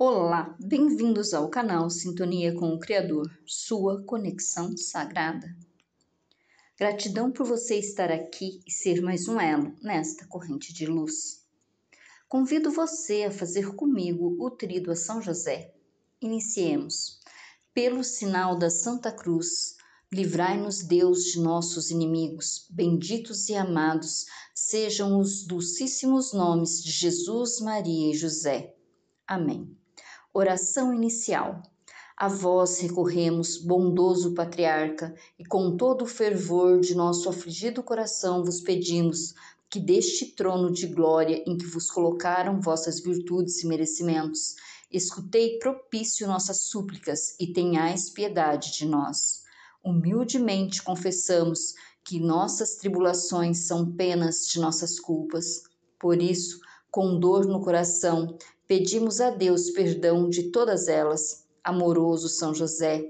Olá, bem-vindos ao canal Sintonia com o Criador, sua conexão sagrada. Gratidão por você estar aqui e ser mais um elo nesta corrente de luz. Convido você a fazer comigo o trido a São José. Iniciemos. Pelo sinal da Santa Cruz, livrai-nos Deus de nossos inimigos, benditos e amados sejam os dulcíssimos nomes de Jesus, Maria e José. Amém. Oração inicial. A vós recorremos, bondoso patriarca, e com todo o fervor de nosso afligido coração vos pedimos que deste trono de glória em que vos colocaram vossas virtudes e merecimentos, escutei propício nossas súplicas e tenhais piedade de nós. Humildemente confessamos que nossas tribulações são penas de nossas culpas. Por isso, com dor no coração, pedimos a Deus perdão de todas elas. Amoroso São José,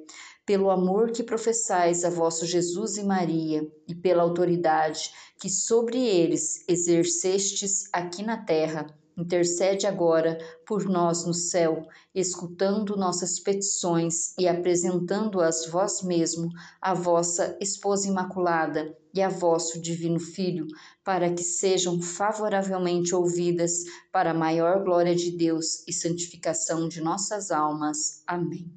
pelo amor que professais a vosso Jesus e Maria, e pela autoridade que sobre eles exercestes aqui na terra, intercede agora por nós no céu, escutando nossas petições e apresentando-as vós mesmo, a vossa esposa imaculada e a vosso divino Filho, para que sejam favoravelmente ouvidas para a maior glória de Deus e santificação de nossas almas. Amém.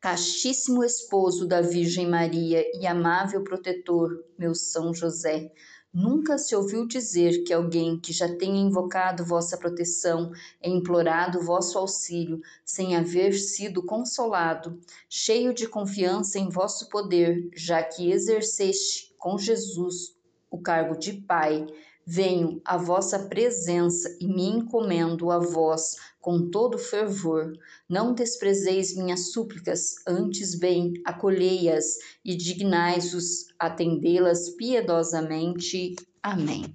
Castíssimo esposo da Virgem Maria e amável protetor, meu São José, Nunca se ouviu dizer que alguém que já tenha invocado vossa proteção e implorado vosso auxílio, sem haver sido consolado, cheio de confiança em vosso poder, já que exerceste com Jesus o cargo de Pai, venho à vossa presença e me encomendo a vós com todo fervor. Não desprezeis minhas súplicas, antes bem acolhei-as e dignais-vos atendê-las piedosamente. Amém.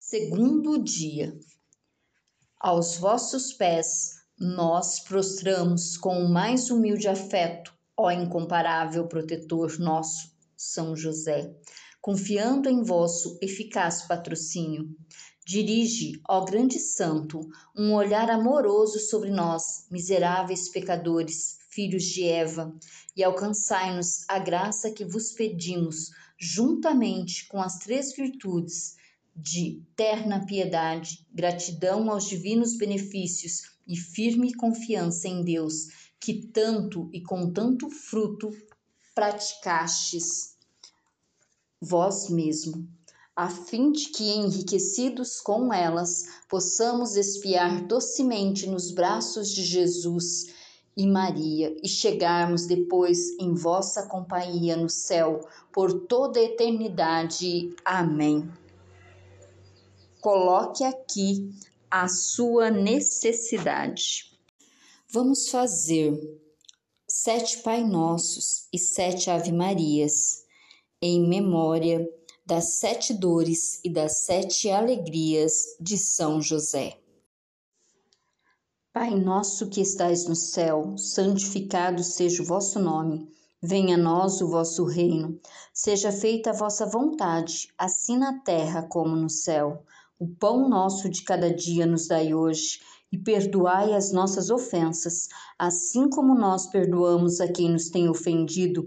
Segundo dia. Aos vossos pés nós prostramos com o mais humilde afeto, ó incomparável protetor nosso, São José confiando em vosso eficaz patrocínio. Dirige, ó grande santo, um olhar amoroso sobre nós, miseráveis pecadores, filhos de Eva, e alcançai-nos a graça que vos pedimos, juntamente com as três virtudes de terna piedade, gratidão aos divinos benefícios e firme confiança em Deus, que tanto e com tanto fruto praticastes vós mesmo, a fim de que, enriquecidos com elas, possamos espiar docemente nos braços de Jesus e Maria e chegarmos depois em vossa companhia no céu por toda a eternidade. Amém. Coloque aqui a sua necessidade. Vamos fazer sete Pai Nossos e sete Ave Marias em memória das sete dores e das sete alegrias de São José. Pai nosso que estais no céu, santificado seja o vosso nome. Venha a nós o vosso reino. Seja feita a vossa vontade, assim na terra como no céu. O pão nosso de cada dia nos dai hoje, e perdoai as nossas ofensas, assim como nós perdoamos a quem nos tem ofendido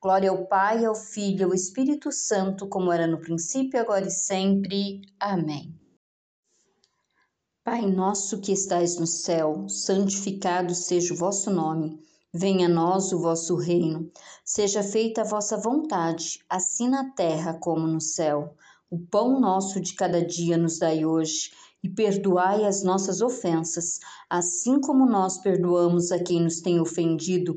Glória ao Pai, ao Filho e ao Espírito Santo, como era no princípio, agora e sempre. Amém. Pai nosso que estais no céu, santificado seja o vosso nome. Venha a nós o vosso reino. Seja feita a vossa vontade, assim na terra como no céu. O pão nosso de cada dia nos dai hoje, e perdoai as nossas ofensas, assim como nós perdoamos a quem nos tem ofendido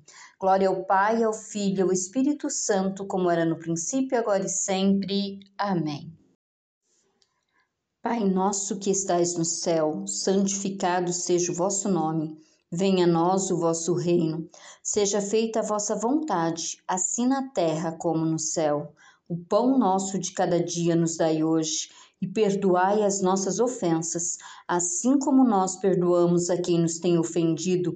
Glória ao Pai, ao Filho e ao Espírito Santo, como era no princípio, agora e sempre. Amém. Pai nosso que estais no céu, santificado seja o vosso nome. Venha a nós o vosso reino. Seja feita a vossa vontade, assim na terra como no céu. O pão nosso de cada dia nos dai hoje, e perdoai as nossas ofensas, assim como nós perdoamos a quem nos tem ofendido,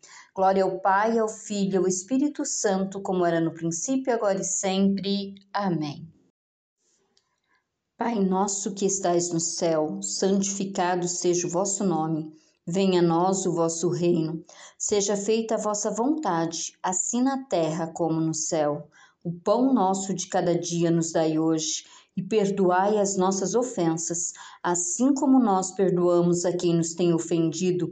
Glória ao Pai, ao Filho e ao Espírito Santo, como era no princípio, agora e sempre. Amém. Pai nosso que estais no céu, santificado seja o vosso nome. Venha a nós o vosso reino. Seja feita a vossa vontade, assim na terra como no céu. O pão nosso de cada dia nos dai hoje, e perdoai as nossas ofensas, assim como nós perdoamos a quem nos tem ofendido,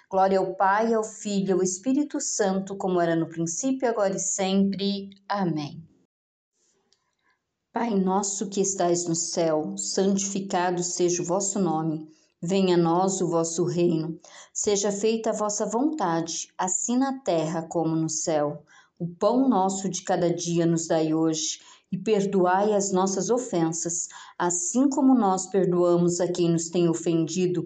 Glória ao Pai, ao Filho e ao Espírito Santo, como era no princípio, agora e sempre. Amém. Pai nosso que estais no céu, santificado seja o vosso nome. Venha a nós o vosso reino. Seja feita a vossa vontade, assim na terra como no céu. O pão nosso de cada dia nos dai hoje, e perdoai as nossas ofensas, assim como nós perdoamos a quem nos tem ofendido,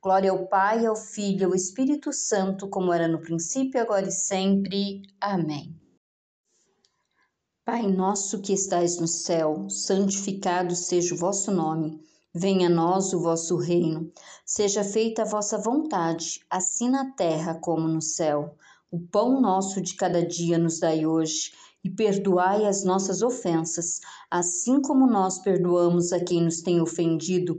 Glória ao Pai, ao Filho e ao Espírito Santo, como era no princípio, agora e sempre. Amém. Pai nosso que estais no céu, santificado seja o vosso nome. Venha a nós o vosso reino. Seja feita a vossa vontade, assim na terra como no céu. O pão nosso de cada dia nos dai hoje, e perdoai as nossas ofensas, assim como nós perdoamos a quem nos tem ofendido,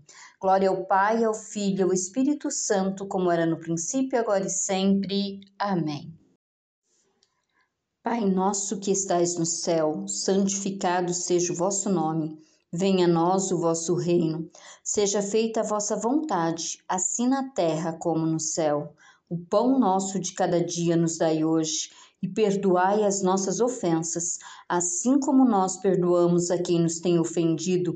Glória ao Pai, ao Filho e ao Espírito Santo, como era no princípio, agora e sempre. Amém. Pai nosso que estais no céu, santificado seja o vosso nome. Venha a nós o vosso reino. Seja feita a vossa vontade, assim na terra como no céu. O pão nosso de cada dia nos dai hoje, e perdoai as nossas ofensas, assim como nós perdoamos a quem nos tem ofendido,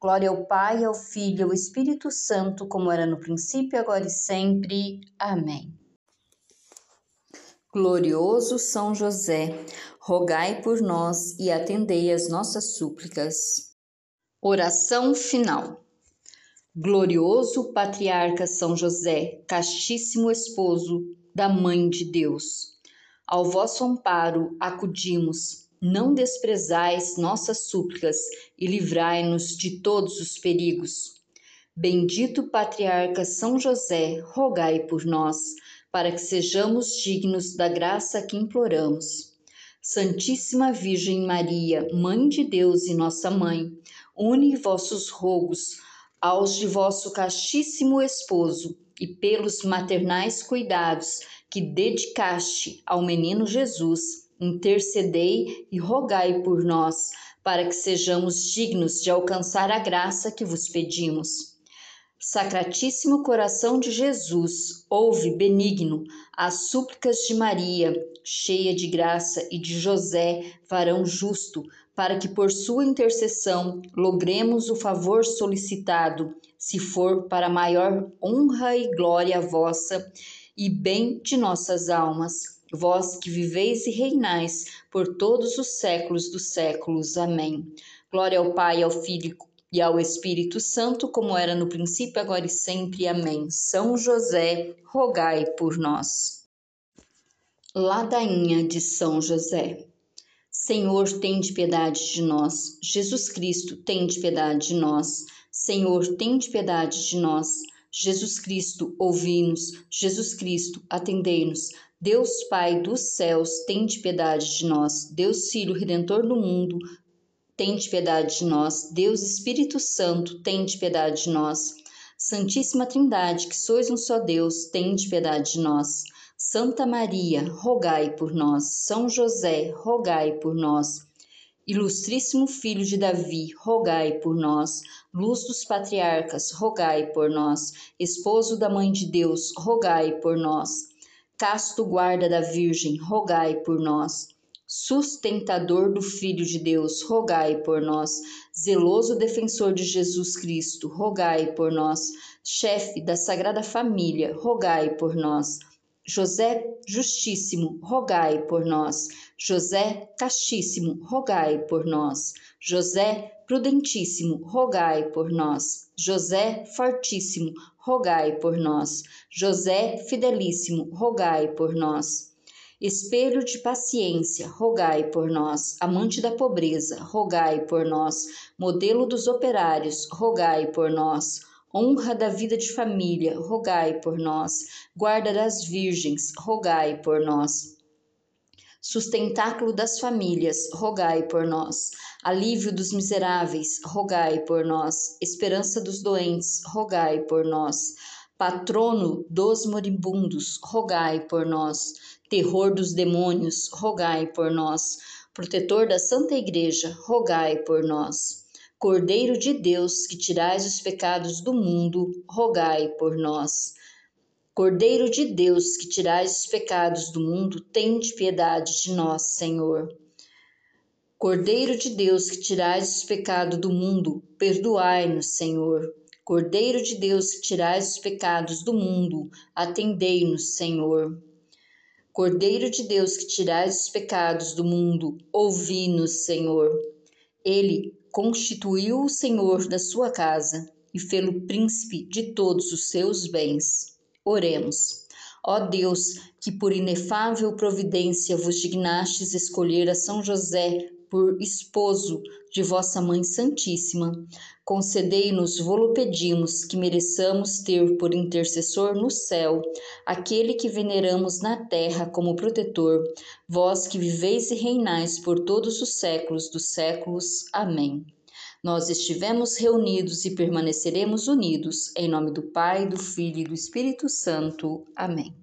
Glória ao Pai, ao Filho e ao Espírito Santo, como era no princípio, agora e sempre. Amém. Glorioso São José, rogai por nós e atendei as nossas súplicas. Oração final. Glorioso Patriarca São José, castíssimo esposo da Mãe de Deus, ao vosso amparo acudimos não desprezais nossas súplicas e livrai-nos de todos os perigos. Bendito Patriarca São José, rogai por nós, para que sejamos dignos da graça que imploramos. Santíssima Virgem Maria, Mãe de Deus e nossa Mãe, une vossos rogos aos de vosso castíssimo esposo e pelos maternais cuidados que dedicaste ao menino Jesus, intercedei e rogai por nós, para que sejamos dignos de alcançar a graça que vos pedimos. Sacratíssimo coração de Jesus, ouve benigno as súplicas de Maria, cheia de graça, e de José, varão justo, para que por sua intercessão logremos o favor solicitado, se for para maior honra e glória vossa e bem de nossas almas. Vós que viveis e reinais por todos os séculos dos séculos. Amém. Glória ao Pai, ao Filho e ao Espírito Santo, como era no princípio, agora e sempre. Amém. São José, rogai por nós. Ladainha de São José. Senhor, tem de piedade de nós. Jesus Cristo, tem de piedade de nós. Senhor, tem de piedade de nós. Jesus Cristo, ouvi-nos. Jesus Cristo, atendei-nos. Deus Pai dos céus, tem de piedade de nós. Deus Filho, Redentor do mundo, de piedade de nós. Deus Espírito Santo, de piedade de nós. Santíssima Trindade, que sois um só Deus, de piedade de nós. Santa Maria, rogai por nós. São José, rogai por nós. Ilustríssimo Filho de Davi, rogai por nós. Luz dos patriarcas, rogai por nós. Esposo da Mãe de Deus, rogai por nós. Casto guarda da Virgem, rogai por nós sustentador do Filho de Deus, rogai por nós. Zeloso defensor de Jesus Cristo, rogai por nós. Chefe da Sagrada Família, rogai por nós. José Justíssimo, rogai por nós. José Castíssimo, rogai por nós. José Prudentíssimo, rogai por nós. José Fortíssimo, rogai por nós. José Fidelíssimo, rogai por nós. Espelho de paciência, rogai por nós. Amante da pobreza, rogai por nós. Modelo dos operários, rogai por nós. Honra da vida de família, rogai por nós. Guarda das virgens, rogai por nós. Sustentáculo das famílias, rogai por nós. Alívio dos miseráveis, rogai por nós. Esperança dos doentes, rogai por nós. Patrono dos moribundos, rogai por nós terror dos demônios, rogai por nós. Protetor da Santa Igreja, rogai por nós. Cordeiro de Deus, que tirais os pecados do mundo, rogai por nós. Cordeiro de Deus, que tirais os pecados do mundo, tende piedade de nós, Senhor. Cordeiro de Deus, que tirais os pecados do mundo, perdoai-nos, Senhor. Cordeiro de Deus, que tirais os pecados do mundo, atendei-nos, Senhor. Cordeiro de Deus que tirais os pecados do mundo, ouvi-nos, Senhor. Ele constituiu o Senhor da sua casa e fê-lo príncipe de todos os seus bens. Oremos. Ó Deus, que por inefável providência vos dignastes escolher a São José por esposo de vossa Mãe Santíssima, concedei-nos, vos pedimos, que mereçamos ter por intercessor no céu aquele que veneramos na terra como protetor, vós que viveis e reinais por todos os séculos dos séculos. Amém. Nós estivemos reunidos e permaneceremos unidos, em nome do Pai, do Filho e do Espírito Santo. Amém.